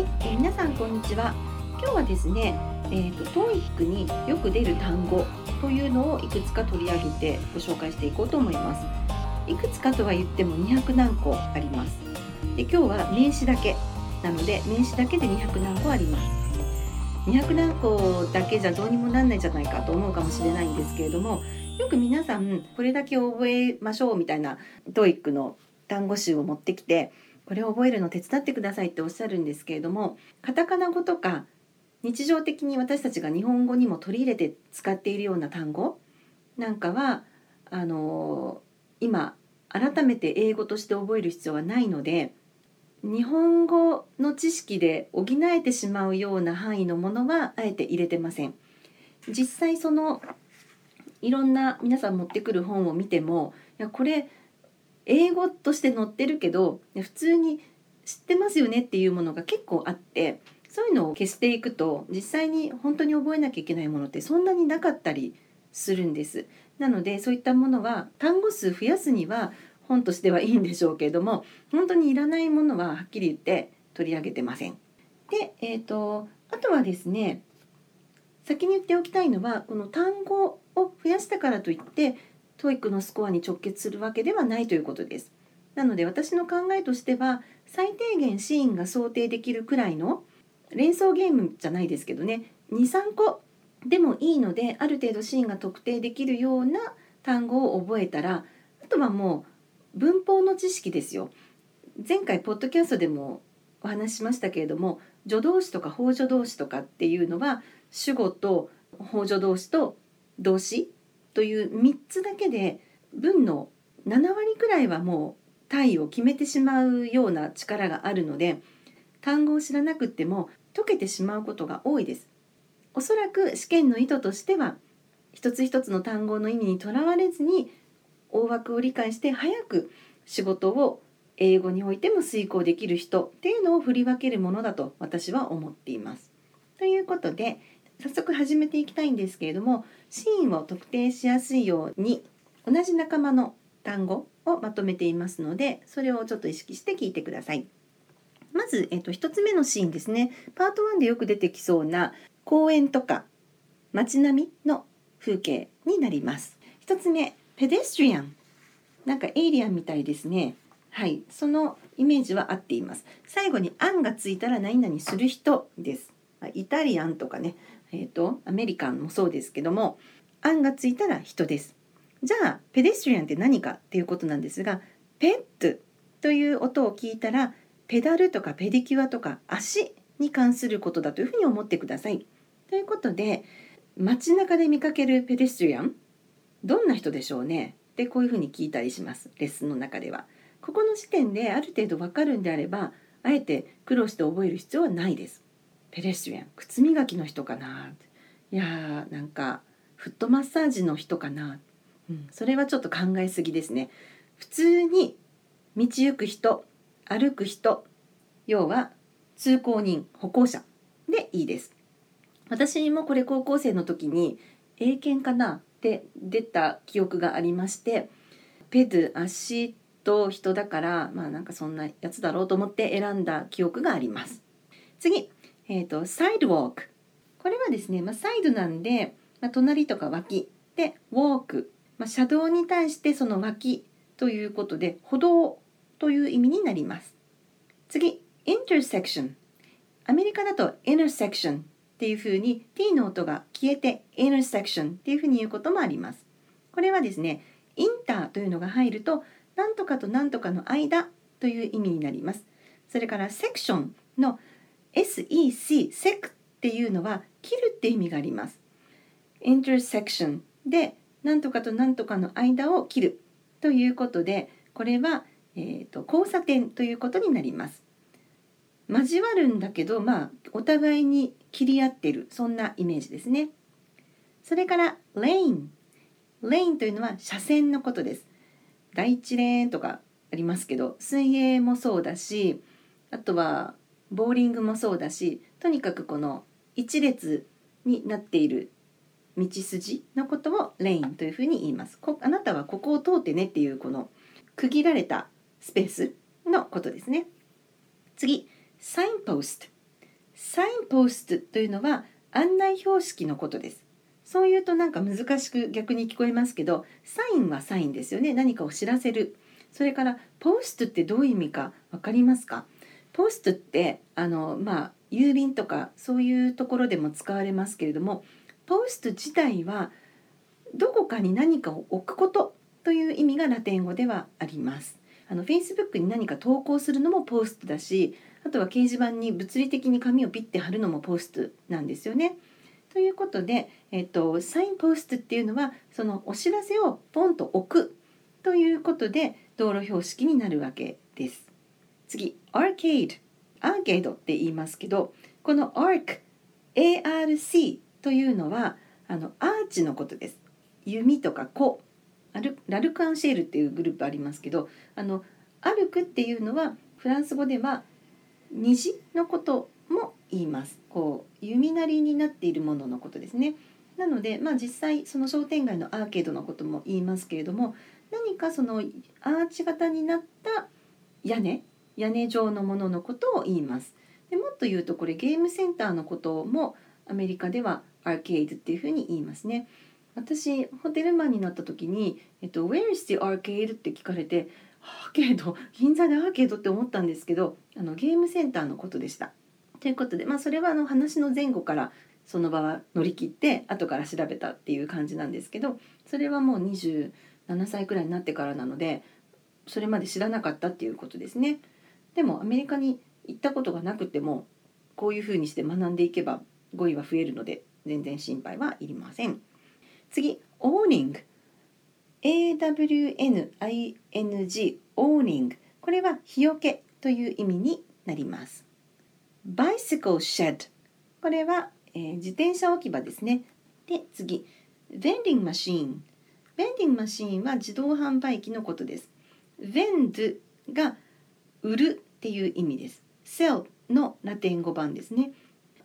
はい、えー皆さんこんにちは。今日はですね、えっ、と TOEIC によく出る単語というのをいくつか取り上げてご紹介していこうと思います。いくつかとは言っても200何個あります。で今日は名詞だけなので名詞だけで200何個あります。200何個だけじゃどうにもなんないじゃないかと思うかもしれないんですけれどもよく皆さんこれだけ覚えましょうみたいな TOEIC の単語集を持ってきてこれを覚えるの手伝ってくださいっておっしゃるんですけれどもカタカナ語とか日常的に私たちが日本語にも取り入れて使っているような単語なんかはあの今改めて英語として覚える必要はないので日本語の知識で補えてしまうような範囲のものはあえて入れてません。実際そのいろんな皆さん持ってくる本を見てもいやこれ英語として載ってるけど普通に知ってますよねっていうものが結構あってそういうのを消していくと実際に本当に覚えなきゃいけないものってそんなになかったりするんです。なのでそういったものは単語数増やすには本としてはいいんでしょうけれども本当にいらないものははっきり言って取り上げてません。で、えーと、あとはですね先に言っておきたいのはこの単語を増やしたからといって TOEIC のスコアに直結するわけではないということです。なので私の考えとしては最低限シーンが想定できるくらいの連想ゲームじゃないですけどね23個でもいいのである程度シーンが特定できるような単語を覚えたらあとはもう文法の知識ですよ前回ポッドキャストでもお話ししましたけれども助動詞とか補助動詞とかっていうのは主語と補助動詞と動詞という3つだけで文の7割くらいはもう単位を決めてしまうような力があるので単語を知らなくても解けてしまうことが多いです。おそらく試験の意図としては一つ一つの単語の意味にとらわれずに大枠を理解して早く仕事を英語においても遂行できる人っていうのを振り分けるものだと私は思っています。ということで早速始めていきたいんですけれどもシーンを特定しやすいように同じ仲間の単語をまとめていますのでそれをちょっと意識して聞いてください。まず、えっと、1つ目のシーンですね。パート1でよく出てきそうな公園とか街並みの風景になります。1つ目ペデストリアンなんかエイリアンみたいですね。はい。そのイメージは合っています。最後に「アン」がついたら何々する人です。イタリアンとかね。えっ、ー、とアメリカンもそうですけども「アン」がついたら人ですじゃあペデストリアンって何かっていうことなんですがペットという音を聞いたらペダルとかペディキュアとか足に関することだというふうに思ってください。ということで街中で見かけるペデストリアンどんな人でしょうね？ってこういうふうに聞いたりしますレッスンの中では。ここの時点である程度わかるんであればあえて苦労して覚える必要はないです。ペデストリアン靴磨きの人かないやーなんかフットマッサージの人かな、うん、それはちょっと考えすぎですね。普通に道行く人歩く人要は通行人歩行者でいいです。私もこれ高校生の時に英検かなって出た記憶がありましてペド足と人だからまあなんかそんなやつだろうと思って選んだ記憶があります。次えっ、ー、とサイドウォークこれはですね、まあ、サイドなんで、まあ、隣とか脇。でウォーク、まあ、車道に対してその脇ということで歩道という意味になります。次 intersection アメリカだと intersection っていうふうに t の音が消えて intersection っていうふうに言うこともあります。これはですね、インターというのが入ると、なんとかとなんとかの間という意味になります。それからセクションの SEC、セクっていうのは切るって意味があります。intersection でなんとかとなんとかの間を切るということで、これは、えーと交差点ということになります。交わるんだけどまあお互いに切り合ってるそんなイメージですねそれからレインレインというのは車線のことです第一レーンとかありますけど水泳もそうだしあとはボーリングもそうだしとにかくこの一列になっている道筋のことをレインというふうに言います。こあなたはここを通ってねっていうこの区切られたスペースのことですね。次サインポスト。サインポストというのは案内標識のことです。そう言うとなんか難しく逆に聞こえますけどサインはサインですよね。何かを知らせる。それからポストってどういう意味か分かりますか？ポストってあのまあ郵便とかそういうところでも使われますけれどもポスト自体はどこかに何かを置くことという意味がラテン語ではあります。あの Facebook に何か投稿するのもポストだしあとは掲示板に物理的に紙をピッて貼るのもポストなんですよね。ということで、えっと、サインポストっていうのはそのお知らせをポンと置くということで道路標識になるわけです。次、アーケード。アーケードって言いますけど、この ARC、ARC というのはあのアーチのことです。弓とか子、ラルク・アンシェールっていうグループありますけど、あのアルクっていうのはフランス語では虹のことも言います。こう弓なりになっているもののことですね。なので、まあ、実際その商店街のアーケードのことも言いますけれども何かそのアーチ型になった屋根屋根状のもののことを言います。でもっと言うとこれゲームセンターのこともアメリカではアーケードっていうふうに言いますね。私ホテルマンになった時に「えっと、Where is the arcade?」って聞かれてアーケード？銀座でアーケードって思ったんですけどあのゲームセンターのことでした。ということで、まあ、それはあの話の前後からその場は乗り切って後から調べたっていう感じなんですけどそれはもう27歳くらいになってからなのでそれまで知らなかったっていうことですね。でもアメリカに行ったことがなくてもこういうふうにして学んでいけば語彙は増えるので全然心配はいりません。次、オーニング。AWNING、オーニング。これは日よけという意味になります。bicycle shed。これは、えー、自転車置き場ですね。で、次、vending machine。vending machine は自動販売機のことです。vend が売るっていう意味です。sell のラテン語版ですね。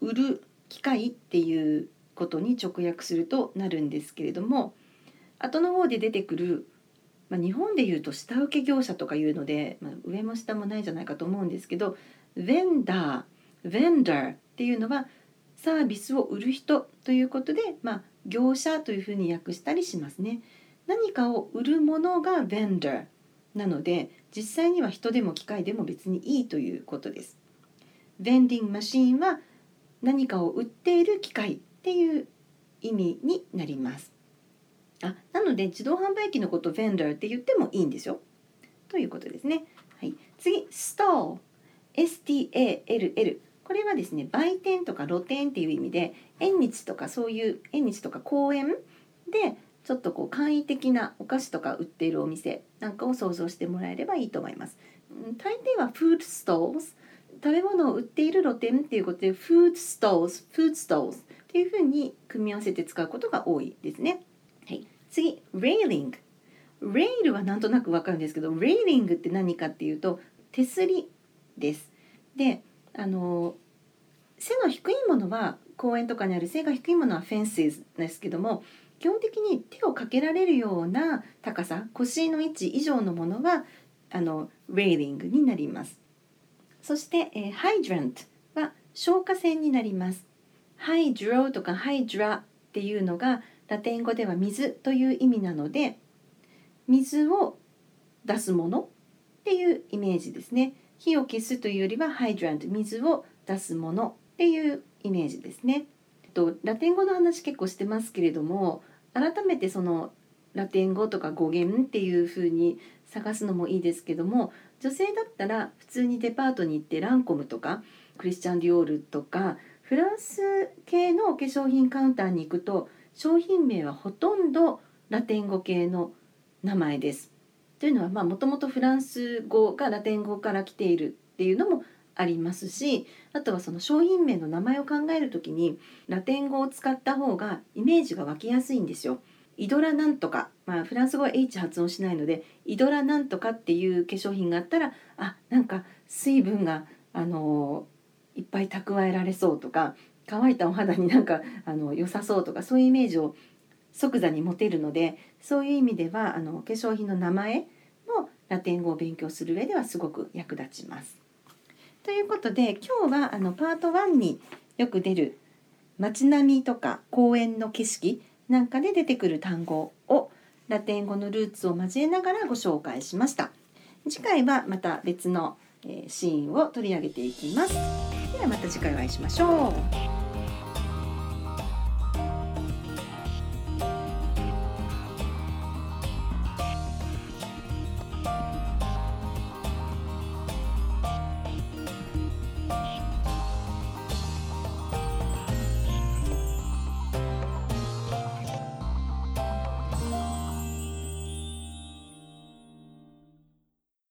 売る機械っていうことに直訳するとなるんですけれども後の方で出てくる、まあ、日本でいうと下請け業者とかいうので、まあ、上も下もないじゃないかと思うんですけどベンダーベンダーっていうのはサービスを売る人ということで、まあ、業者というふうに訳したりしますね。何かを売るものがベンダーなので実際には人でも機械でも別にいいということです。ベンディングマシーンは何かを売っている機械っていう意味になります。あなので自動販売機のことをベンダーって言ってもいいんですよ。ということですね。はい、次、ストール。STALL。これはですね、売店とか露店っていう意味で、縁日とかそういう縁日とか公園でちょっとこう簡易的なお菓子とか売っているお店なんかを想像してもらえればいいと思います。大抵はフードストール食べ物を売っている露店っていうことでフードストールフードストールっていうふうに組み合わせて使うことが多いですね。はい、次 railing レイルはなんとなくわかるんですけどレイリングって何かっていうと手すりです。であの背の低いものは公園とかにある背が低いものはフェンスですけども基本的に手をかけられるような高さ腰の位置以上のものはあのレーリングになります。そして、えー、ハイドラントは消火栓になります。ハイドローとかハイドラっていうのがラテン語では水という意味なので水を出すものっていうイメージですね。火を消すというよりはハイドラント水を出すものっていうイメージですね。とラテン語の話結構してますけれども改めてそのラテン語とか語源っていう風に探すのもいいですけども女性だったら普通にデパートに行ってランコムとかクリスチャン・ディオールとかフランス系のお化粧品カウンターに行くと商品名はほとんどラテン語系の名前です。というのはもともとフランス語がラテン語から来ているっていうのもありますしあとはその商品名の名前を考える時にラテン語を使った方がイメージが湧きやすいんですよ。イドラなんとか、まあ、フランス語は H 発音しないのでイドラなんとかっていう化粧品があったらあなんか水分があのいっぱい蓄えられそうとか乾いたお肌になんかあの良さそうとかそういうイメージを即座に持てるのでそういう意味ではあの化粧品の名前のラテン語を勉強する上ではすごく役立ちます。ということで今日はあのパート1によく出る街並みとか公園の景色なんかで出てくる単語をラテン語のルーツを交えながらご紹介しました。次回はまた別のシーンを取り上げていきます。ではまた次回お会いしましょう。